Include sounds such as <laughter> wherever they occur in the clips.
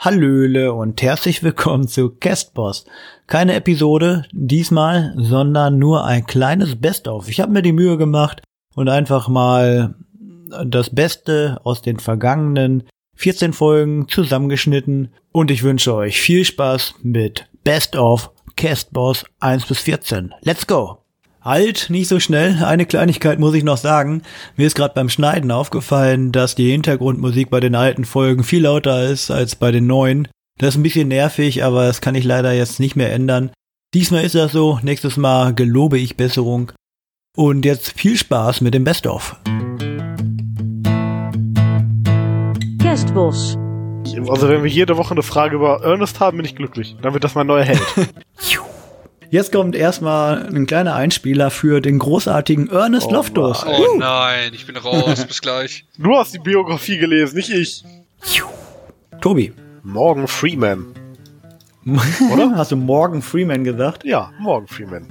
Hallöle und herzlich willkommen zu Castboss. Keine Episode diesmal, sondern nur ein kleines Best-of. Ich habe mir die Mühe gemacht und einfach mal das Beste aus den vergangenen 14 Folgen zusammengeschnitten und ich wünsche euch viel Spaß mit Best of Castboss 1 bis 14. Let's go! Halt, nicht so schnell. Eine Kleinigkeit muss ich noch sagen. Mir ist gerade beim Schneiden aufgefallen, dass die Hintergrundmusik bei den alten Folgen viel lauter ist als bei den neuen. Das ist ein bisschen nervig, aber das kann ich leider jetzt nicht mehr ändern. Diesmal ist das so, nächstes Mal gelobe ich Besserung. Und jetzt viel Spaß mit dem Best-of. Also wenn wir jede Woche eine Frage über Ernest haben, bin ich glücklich. Dann wird das mein neuer Held. <laughs> Jetzt kommt erstmal ein kleiner Einspieler für den großartigen Ernest Oh Loftus. Mann. Oh nein, ich bin raus. Bis gleich. <laughs> Du hast die Biografie gelesen, nicht ich. Tobi, Morgan Freeman. <laughs> oder? Hast du Morgan Freeman gesagt? Ja, Morgan Freeman.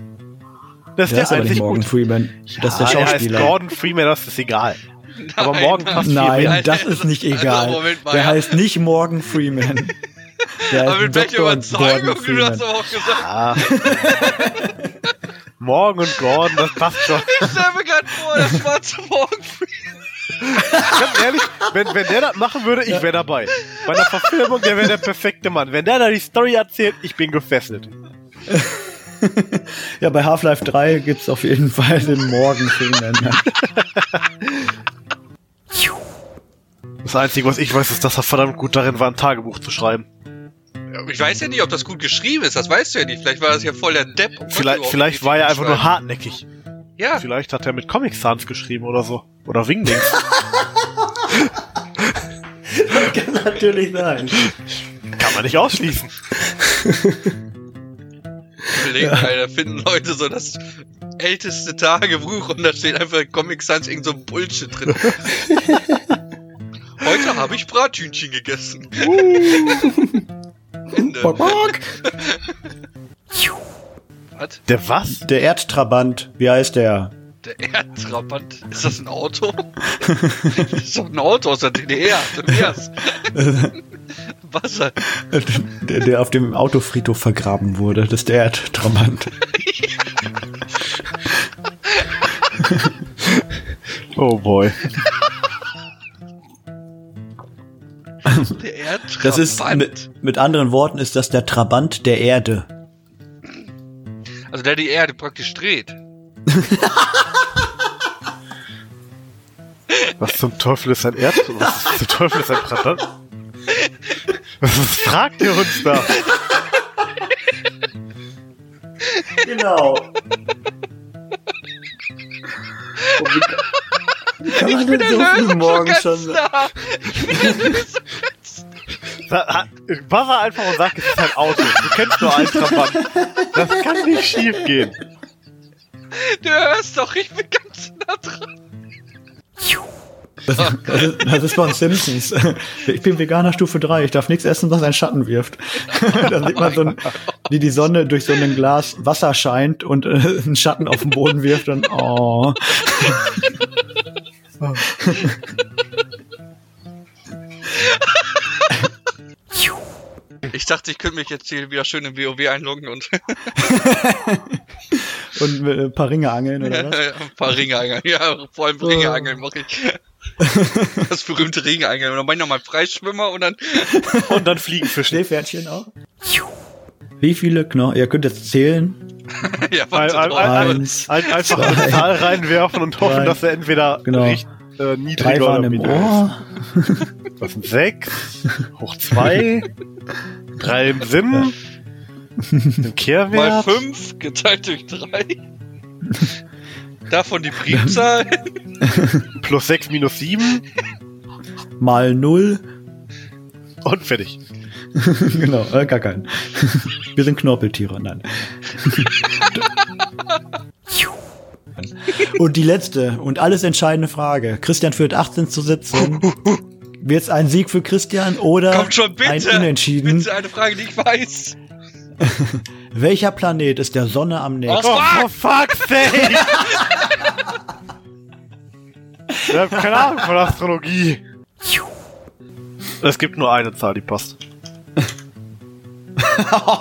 Das ist Der ist der aber nicht einzig Morgan gut. Freeman. Das ist der Ah, er heißt Schauspieler. Gordon Freeman, das ist egal. Aber Nein, Morgan passt Nein, mehr. das ist nicht Also, egal. Mal, Der ja. heißt nicht Morgan Freeman. <laughs> Der Aber mit welcher. Überzeugung Gordon du das aber auch gesagt Ah. <laughs> Morgan und Gordon, das passt schon. Ich stell mir gerade vor, das <laughs> war zu morgen. Ganz ehrlich, wenn, wenn der das machen würde, ich wäre dabei. Bei einer Verfilmung, der wäre der perfekte Mann. Wenn der da die Story erzählt, ich bin gefesselt. <laughs> Ja, bei Half-Life 3 gibt's auf jeden Fall den. Ja. Das Einzige, was ich weiß, ist, dass er verdammt gut darin war, ein Tagebuch zu schreiben. Ich weiß ja nicht, ob das gut geschrieben ist, das weißt du ja nicht. Vielleicht war das ja voll der Depp. Vielleicht, vielleicht war er einfach nur hartnäckig. Ja, Vielleicht hat er mit Comic Sans geschrieben oder so. Oder Wingdings. <laughs> <laughs> Kann natürlich sein. Kann man nicht ausschließen. überlegen, Alter, finden Leute so das älteste Tagebuch und da steht einfach in Comic Sans irgend so ein Bullshit drin. <laughs> Heute habe ich Brathühnchen gegessen. Ende. Bock, bock. Was? Der was? Der Erdtrabant, wie heißt der? Der Erdtrabant? Ist das ein Auto? das ist doch ein Auto aus der DDR. Tobias. Wasser. Der, der auf dem Autofriedhof vergraben wurde. Das ist der Erdtrabant. <laughs> Oh boy. Der Erdtrabant. Das ist, mit, mit anderen Worten, ist das der Trabant der Erde. Also der die Erde praktisch dreht. <laughs> Was zum Teufel ist ein Erd? Was zum Teufel ist ein Pratat? Was, was fragt ihr uns da? Genau. Wie kann man denn so früh morgens schon... Da. Da- ha- Buzzer einfach und sag, es ist ein Auto. Du kennst nur einen Trabant. Das kann nicht schief gehen. Du hörst doch, ich bin ganz nah dran. Das, das, ist, das ist von Simpsons. Ich bin Veganer Stufe 3. Ich darf nichts essen, was einen Schatten wirft. <laughs> Da sieht man so, ein, wie die Sonne durch so ein Glas Wasser scheint und äh, einen Schatten auf den Boden wirft und oh. <laughs> dachte, ich könnte mich jetzt hier wieder schön im WoW einloggen und <laughs> Und mit ein paar Ringe angeln oder was? <laughs> ein paar Ringe angeln. Ja, vor allem Ringe angeln mache ich. <laughs> Das berühmte Ringe angeln. Und dann mach ich nochmal Freischwimmer und dann. Und dann Fliegenfischen. Schneepferdchen auch? Wie viele Knochen? Ihr könnt jetzt zählen. ja, Ein, ein, ein, Eins, ein, einfach zwei, eine Zahl reinwerfen und hoffen, drei. dass er entweder Genau. recht, äh, Drei niedriger waren oder im niedriger Ohr. ist. Das sind sechs, hoch zwei, drei im Sinn, im Mal Kehrwert. fünf geteilt durch drei. Davon die Primzahl. <laughs> plus sechs minus sieben Mal null. und fertig. <laughs> genau, äh, gar keinen. <laughs> Wir sind Knorpeltiere, nein. und die letzte und alles entscheidende Frage. Christian führt 18 zu 17. Wird es ein Sieg für Christian oder Kommt schon, bitte. ein Unentschieden? Bitte eine Frage, die ich weiß. <laughs> Welcher Planet ist der Sonne am nächsten? Oh, for fuck's sake! ich hab keine Ahnung von Astrologie. Es gibt nur eine Zahl, die passt. <laughs>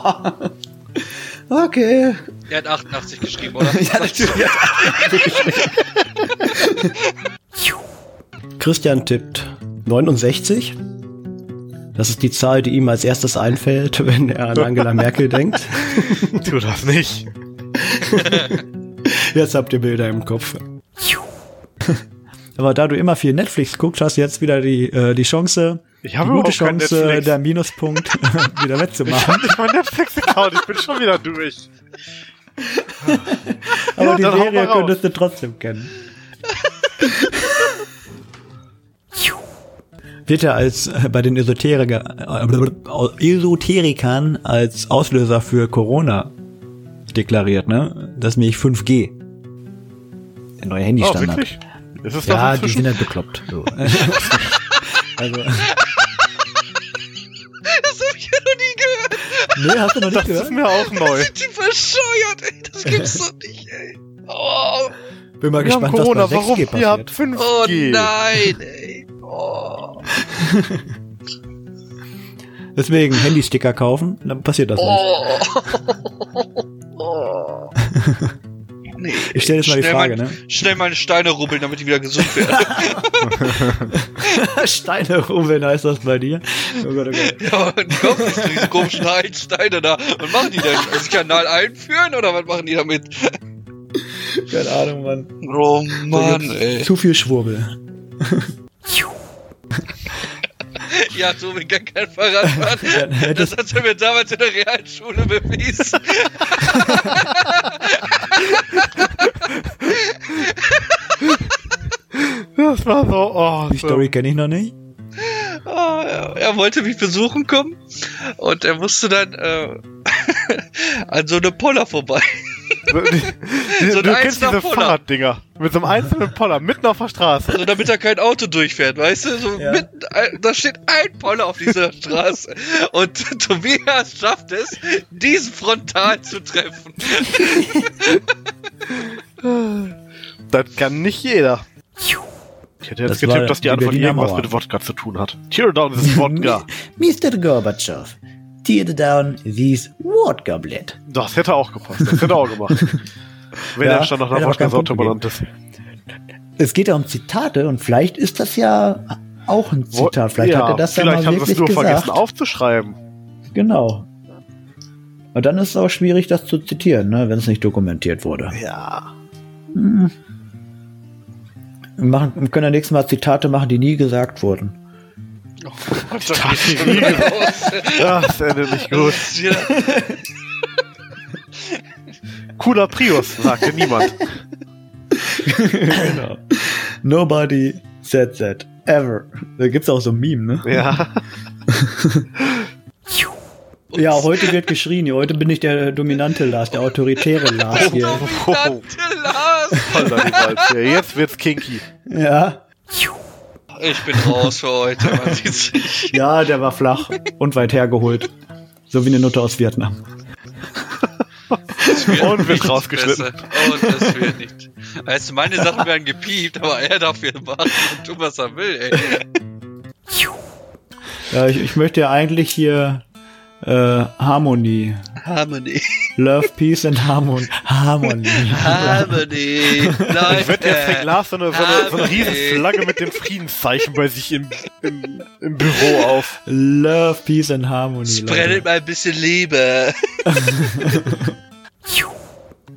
okay. Er hat 88 geschrieben, oder? <laughs> ja, natürlich. Christian tippt 69. Das ist die Zahl, die ihm als erstes einfällt, <laughs> wenn er an Angela Merkel denkt. <laughs> Tu das nicht. <laughs> Jetzt habt ihr Bilder im Kopf. Aber da du immer viel Netflix guckst, hast du jetzt wieder die, äh, die Chance, Ich die habe gute überhaupt kein Chance, Netflix. der Minuspunkt wieder Ich wettzumachen. hab nicht mein Netflix-Account, ich bin schon wieder durch. Aber Ja, die mal Serie könntest du trotzdem kennen. Wird er als äh, bei den Esoteriker, äh, Esoterikern als Auslöser für Corona deklariert, ne? Das ist nämlich 5G. Der neue Oh, Handystandard. wirklich? Ist es ja, das die inzwischen? sind halt bekloppt. So. <laughs> also, Das hab ich ja noch nie gehört. nee, hast du noch nicht Das ist gehört? mir auch neu. Sind die verscheuert, ey? Das gibt's doch nicht, ey. Oh, Bin mal Wir haben gespannt, Corona, was bei 6G warum? Ihr habt passiert. 5G. oh nein, ey. Oh. <laughs> Deswegen Handysticker kaufen, dann passiert das nicht. Oh. oh. Nee. Ich stelle jetzt mal die Frage, mein- ne? Schnell meine Steine rubbeln, damit ich wieder gesund werde. <laughs> Steine rubbeln heißt das bei dir. Oh Gott, oh Gott. <laughs> ja, und kommen nicht diese komischen Heilsteine da. Was machen die denn? Also Kanal einführen oder was machen die damit? Keine Ahnung, Mann. Oh Mann, ey. Zu viel Schwurbel. <laughs> Ja, Tobi kann kein Fahrrad fahren. Das hat er mir damals in der Realschule bewiesen. <laughs> Das war so, oh. Die Story kenne ich noch nicht. Ah, er, er wollte mich besuchen kommen und er musste dann äh, <laughs> an so eine Poller vorbei. Die, So ein du kennst diese Poller. Fahrraddinger. Mit so einem einzelnen Poller, mitten auf der Straße. Also damit da kein Auto durchfährt, weißt du? So Ja. mitten, da steht ein Poller auf dieser Straße. Und <laughs> Tobias schafft es, diesen frontal zu treffen. <laughs> Das kann nicht jeder. Ich hätte jetzt Das getippt, dass die die Antwort irgendwas mit Wodka zu tun hat. Teardown ist Wodka. <laughs> Mr. Gorbatschow, tear down this water goblet. Das hätte auch gepasst. Das hätte auch gemacht. <laughs> Wenn Ja, er schon nach Punkt Wodka-Sorte benannt ist. Es geht ja um Zitate und vielleicht ist das ja auch ein Zitat. Vielleicht ja, hat er das ja vielleicht mal haben sie wirklich es nur gesagt. vergessen aufzuschreiben. Genau. Und dann ist es auch schwierig, das zu zitieren, ne, wenn es nicht dokumentiert wurde. Ja. Hm. Wir, machen, wir können ja nächstes Mal Zitate machen, die nie gesagt wurden. Das wieder los. <laughs> Das endet nicht gut. Das Cooler Prius, sagte niemand. genau. Nobody said that. Ever. Da gibt's auch so ein Meme, ne? Ja. <laughs> Ja, heute wird geschrien. Heute bin ich der dominante Lars, der autoritäre Lars hier. Dominante Lars. <laughs> Jetzt wird's kinky. Ja. Ich bin raus für heute. Man <laughs> sieht sich. Ja, der war flach und weit hergeholt. So wie eine Nutte aus Vietnam. Und wird rausgeschnitten. Und es wird nicht. Weißt du, meine Sachen werden gepiept, aber er darf hier machen und tun, was er will, ey. Ja, ich, ich möchte ja eigentlich hier äh, Harmonie. Harmony. Love, Peace and Harmony. Harmony. Harmony. Leute. Ich wette, jetzt fängt Lars so eine, so eine, so eine Harmony. riesen Flagge mit dem Friedenszeichen bei sich im, im, im Büro auf. Love, Peace and Harmony. Spreadet mal ein bisschen Liebe. <laughs>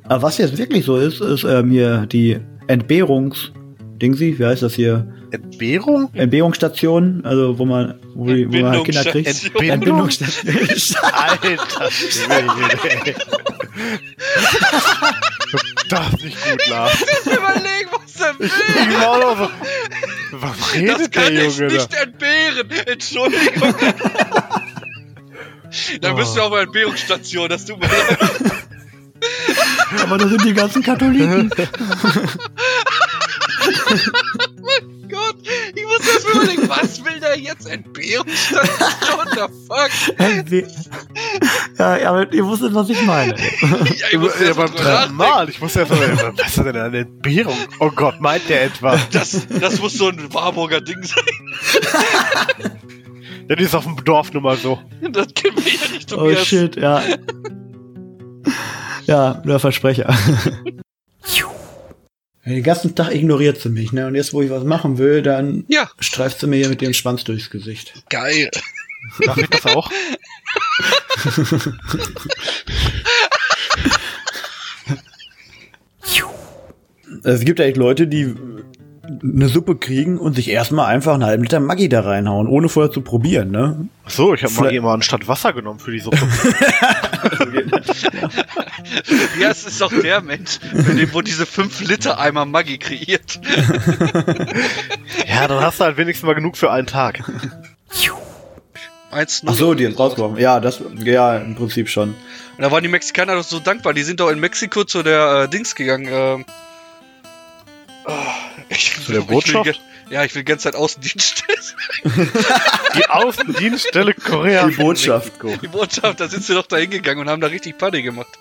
Aber was jetzt wirklich so ist, ist äh, mir die Entbehrungs... Dingsi, wie heißt das hier? Entbehrung? Entbehrungsstation, also wo man, wo, die- wo man halt Kinder kriegt. Entbindungsstation. Entbindungsstation. Alter Schwede. <laughs> Das ist nicht gut, Lars. Überlegen, was er will. Ich noch so. Was Das redet kann der ich Junge da? nicht entbehren. Entschuldigung. Dann bist du auf einer Entbehrungsstation, das tut mir leid. Aber da sind die ganzen Katholiken. <laughs> Gott, ich muss erst mal überlegen, was will der jetzt? Entbehrungsstation? What the fuck? Ja, aber ihr wusstet, was ich meine. Ja, ich muss Ja, erst mal beim dritten. Mal. Ich muss ja so, was ist denn eine Entbehrung? Oh Gott, meint der etwa? Das, das muss so ein Warburger Ding sein. Ja, die ist auf dem Dorf nun mal so. Das kennen wir ja nicht, Oh Tobias. shit, ja. ja, der Versprecher. Den ganzen Tag ignoriert sie mich, ne? Und jetzt, wo ich was machen will, dann Ja, streift sie mir hier mit dem Schwanz durchs Gesicht. geil. Darf ich das auch? <laughs> Es gibt ja echt Leute, die eine Suppe kriegen und sich erstmal einfach einen halben Liter Maggi da reinhauen, ohne vorher zu probieren, ne? Ach so, ich habe mal Vielleicht- immer anstatt Wasser genommen für die Suppe. <laughs> Tobias <laughs> ist doch der Mensch, mit dem, wo diese 5 Liter Eimer Maggi kreiert. ja, dann hast du halt wenigstens mal genug für einen Tag. 1 Ach so, die jetzt rausgeworfen. Ja, das, ja, im Prinzip schon. Und da waren die Mexikaner doch so dankbar. Die sind doch in Mexiko zu der äh, Dings gegangen. Oh, ich, Zu der ich Botschaft? ge- ja, ich will die ganze Zeit Außendienst. <laughs> Die Außendienststelle Korea. Die Botschaft. die Botschaft, da sind sie doch da hingegangen und haben da richtig Party gemacht.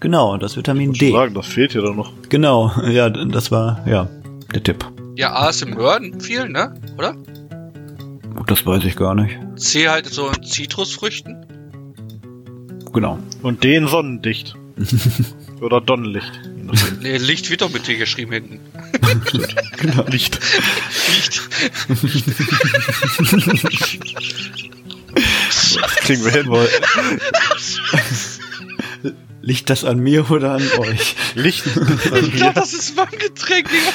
Genau, das Vitamin Ich D. sagen, das fehlt hier doch noch. Genau, ja, das war, ja, der Tipp. Ja, A ist im Hören viel, ne? Oder? Das weiß ich gar nicht. C halt so in Zitrusfrüchten. Genau. Und den sonnendicht. <laughs> Oder Donnenlicht. Nee, Licht wird doch mit T geschrieben hinten. Licht. Licht. Kriegen wir hin. Liegt das an mir oder an euch? Licht. Ich glaube, das ist mein Getränk. Digga.